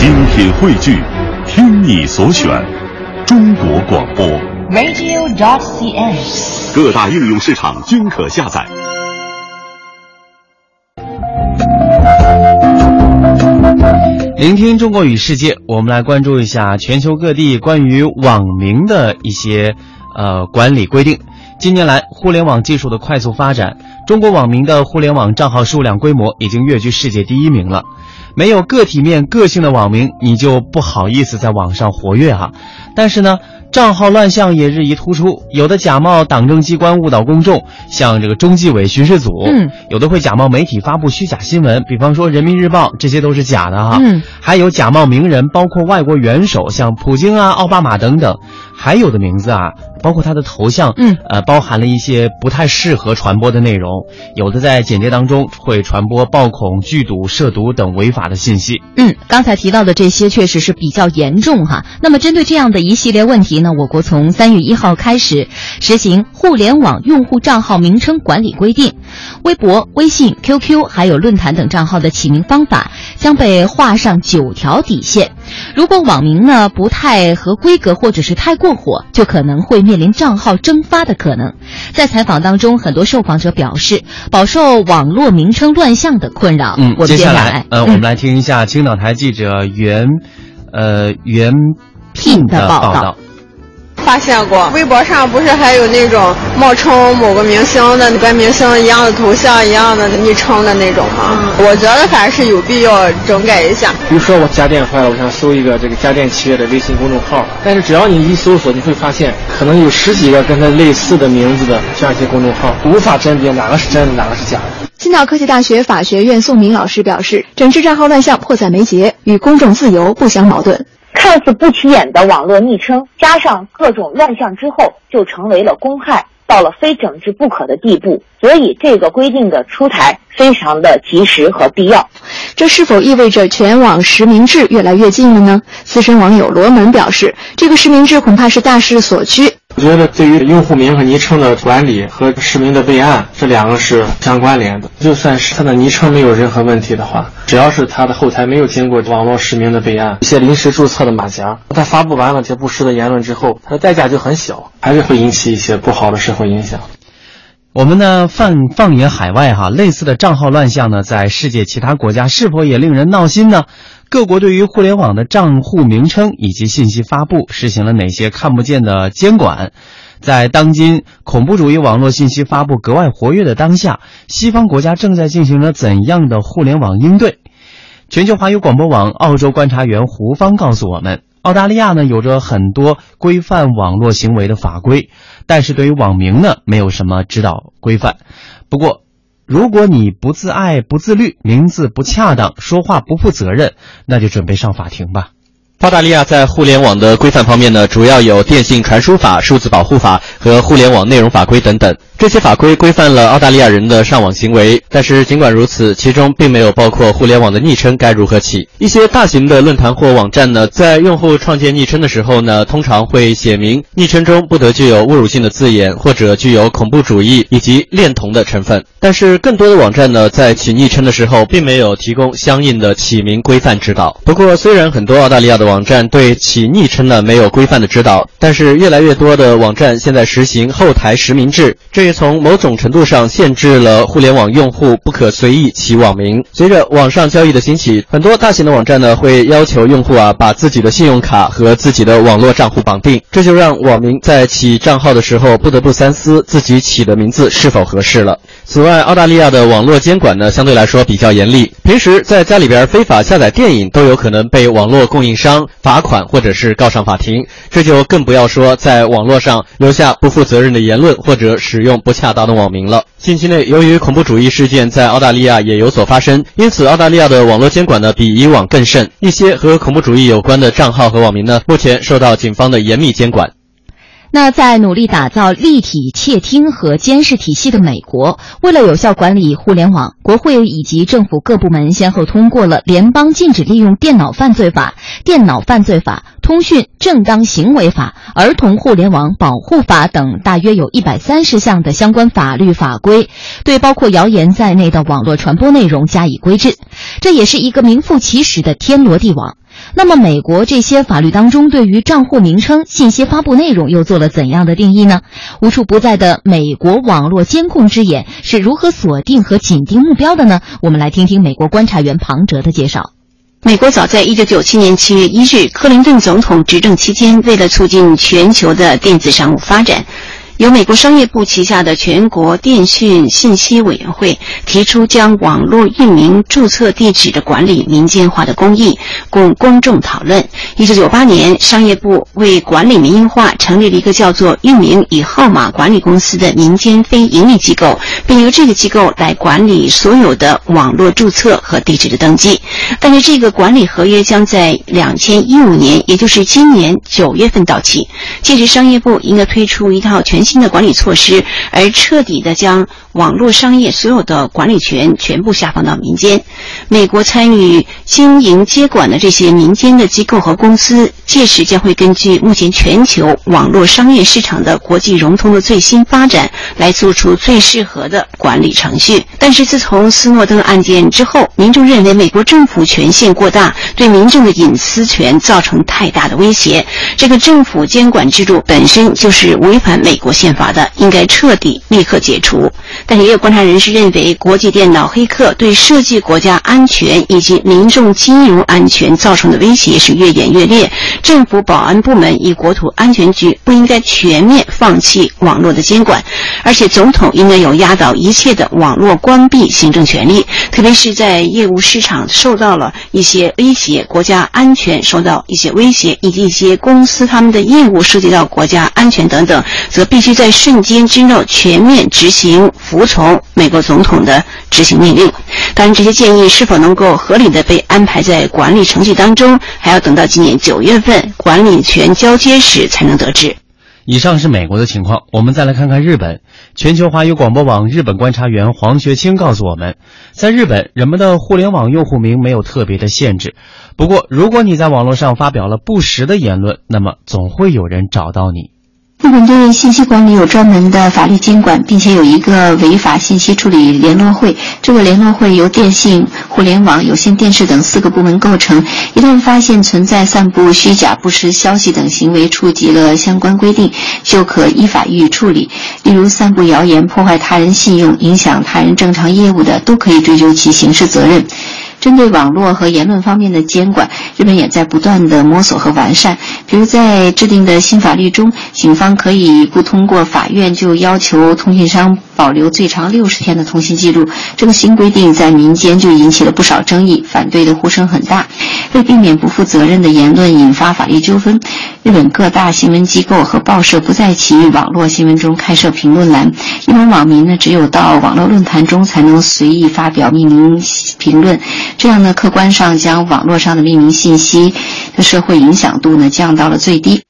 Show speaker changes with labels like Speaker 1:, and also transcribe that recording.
Speaker 1: 精品汇聚，听你所选，中国广播。
Speaker 2: radio.cn。
Speaker 1: 各大应用市场均可下载。
Speaker 3: 聆听中国与世界，我们来关注一下全球各地关于网名的一些呃管理规定。近年来，互联网技术的快速发展，中国网民的互联网账号数量规模已经跃居世界第一名了。没有个体面、个性的网民，你就不好意思在网上活跃哈。但是呢，账号乱象也日益突出，有的假冒党政机关误导公众，像这个中纪委巡视组，
Speaker 4: 嗯，
Speaker 3: 有的会假冒媒体发布虚假新闻，比方说人民日报，这些都是假的哈。
Speaker 4: 嗯，
Speaker 3: 还有假冒名人，包括外国元首，像普京啊、奥巴马等等，还有的名字啊，包括他的头像，
Speaker 4: 嗯，
Speaker 3: 呃，包含了一些不太适合传播的内容，有的在简介当中会传播暴恐、剧毒、涉毒等违法的信息。
Speaker 4: 嗯，刚才提到的这些确实是比较严重哈。那么针对这样的一系列问题呢，我国从三月一号开始实行《互联网用户账号名称管理规定》，微博、微信、QQ 还有论坛等账号的起名方法将被画上九条底线。如果网名呢不太合规格或者是太过火，就可能会面临账号蒸发的可能。在采访当中，很多受访者表示饱受网络名称乱象的困扰。
Speaker 3: 嗯，
Speaker 4: 我们
Speaker 3: 接下
Speaker 4: 来
Speaker 3: 来，呃，我们来听一下青岛台记者袁，呃袁
Speaker 4: 聘的
Speaker 3: 的
Speaker 4: 报道
Speaker 3: 道。
Speaker 5: 发现过，微博上不是还有那种冒充某个明星的跟明星一样的头像、一样的昵称的那种吗？我觉得还是有必要整改一下。
Speaker 6: 比如说我家电坏了，我想搜一个这个家电企业的微信公众号，但是只要你一搜索，你会发现可能有十几个跟它类似的名字的这样一些公众号，无法甄别哪个是真的，哪个是假的。
Speaker 7: 青岛科技大学法学院宋明老师表示，整治账号乱象迫在眉睫，与公众自由不相矛盾。
Speaker 8: 看似不起眼的网络昵称，加上各种乱象之后，就成为了公害，到了非整治不可的地步。所以，这个规定的出台非常的及时和必要。
Speaker 7: 这是否意味着全网实名制越来越近了呢？资深网友罗门表示，这个实名制恐怕是大势所趋。
Speaker 6: 我觉得对于用户名和昵称的管理和实名的备案，这两个是相关联的。就算是他的昵称没有任何问题的话，只要是他的后台没有经过网络实名的备案，一些临时注册的马甲，他发布完了这些不实的言论之后，他的代价就很小，还是会引起一些不好的社会影响。
Speaker 3: 我们呢放放眼海外哈，类似的账号乱象呢，在世界其他国家是否也令人闹心呢？各国对于互联网的账户名称以及信息发布实行了哪些看不见的监管？在当今恐怖主义网络信息发布格外活跃的当下，西方国家正在进行着怎样的互联网应对？全球华语广播网澳洲观察员胡芳告诉我们，澳大利亚呢有着很多规范网络行为的法规，但是对于网名呢没有什么指导规范。不过，如果你不自爱、不自律，名字不恰当，说话不负责任，那就准备上法庭吧。
Speaker 9: 澳大利亚在互联网的规范方面呢，主要有电信传输法、数字保护法和互联网内容法规等等。这些法规规范了澳大利亚人的上网行为，但是尽管如此，其中并没有包括互联网的昵称该如何起。一些大型的论坛或网站呢，在用户创建昵称的时候呢，通常会写明昵称中不得具有侮辱性的字眼，或者具有恐怖主义以及恋童的成分。但是更多的网站呢，在起昵称的时候，并没有提供相应的起名规范指导。不过，虽然很多澳大利亚的网站对起昵称呢没有规范的指导，但是越来越多的网站现在实行后台实名制，这也从某种程度上限制了互联网用户不可随意起网名。随着网上交易的兴起，很多大型的网站呢会要求用户啊把自己的信用卡和自己的网络账户绑定，这就让网民在起账号的时候不得不三思自己起的名字是否合适了。此外，澳大利亚的网络监管呢相对来说比较严厉，平时在家里边非法下载电影都有可能被网络供应商罚款或者是告上法庭，这就更不要说在网络上留下不负责任的言论或者使用不恰当的网名了。近期内，由于恐怖主义事件在澳大利亚也有所发生，因此澳大利亚的网络监管呢比以往更甚，一些和恐怖主义有关的账号和网民呢，目前受到警方的严密监管。
Speaker 4: 那在努力打造立体窃听和监视体系的美国，为了有效管理互联网，国会以及政府各部门先后通过了《联邦禁止利用电脑犯罪法》《电脑犯罪法》《通讯正当行为法》《儿童互联网保护法》等大约有一百三十项的相关法律法规，对包括谣言在内的网络传播内容加以规制。这也是一个名副其实的天罗地网。那么，美国这些法律当中对于账户名称、信息发布内容又做了怎样的定义呢？无处不在的美国网络监控之眼是如何锁定和紧盯目标的呢？我们来听听美国观察员庞哲的介绍。
Speaker 10: 美国早在一九九七年七月一日，克林顿总统执政期间，为了促进全球的电子商务发展。由美国商业部旗下的全国电讯信息委员会提出，将网络域名注册地址的管理民间化的公益，供公众讨论。一九九八年，商业部为管理民营化，成立了一个叫做“域名与号码管理公司”的民间非营利机构，并由这个机构来管理所有的网络注册和地址的登记。但是，这个管理合约将在两千一五年，也就是今年九月份到期。届时，商业部应该推出一套全。新新的管理措施，而彻底的将网络商业所有的管理权全部下放到民间。美国参与经营接管的这些民间的机构和公司，届时将会根据目前全球网络商业市场的国际融通的最新发展，来做出最适合的管理程序。但是，自从斯诺登案件之后，民众认为美国政府权限过大，对民众的隐私权造成太大的威胁。这个政府监管制度本身就是违反美国。宪法的应该彻底立刻解除，但也有观察人士认为，国际电脑黑客对涉及国家安全以及民众金融安全造成的威胁是越演越烈。政府保安部门与国土安全局不应该全面放弃网络的监管，而且总统应该有压倒一切的网络关闭行政权力，特别是在业务市场受到了一些威胁、国家安全受到一些威胁，以及一些公司他们的业务涉及到国家安全等等，则必须。在瞬间之内全面执行、服从美国总统的执行命令。当然，这些建议是否能够合理的被安排在管理程序当中，还要等到今年九月份管理权交接时才能得知。
Speaker 3: 以上是美国的情况，我们再来看看日本。全球华语广播网日本观察员黄学清告诉我们，在日本，人们的互联网用户名没有特别的限制。不过，如果你在网络上发表了不实的言论，那么总会有人找到你。
Speaker 11: 日本对信息管理有专门的法律监管，并且有一个违法信息处理联络会。这个联络会由电信、互联网、有线电视等四个部门构成。一旦发现存在散布虚假不实消息等行为，触及了相关规定，就可依法予以处理。例如，散布谣言、破坏他人信用、影响他人正常业务的，都可以追究其刑事责任。针对网络和言论方面的监管，日本也在不断的摸索和完善。比如，在制定的新法律中，警方可以不通过法院就要求通信商保留最长六十天的通信记录。这个新规定在民间就引起了不少争议，反对的呼声很大。为避免不负责任的言论引发法律纠纷，日本各大新闻机构和报社不在其网络新闻中开设评论栏，一般网民呢只有到网络论坛中才能随意发表匿名评论。这样呢，客观上将网络上的匿名信息的社会影响度呢降到了最低。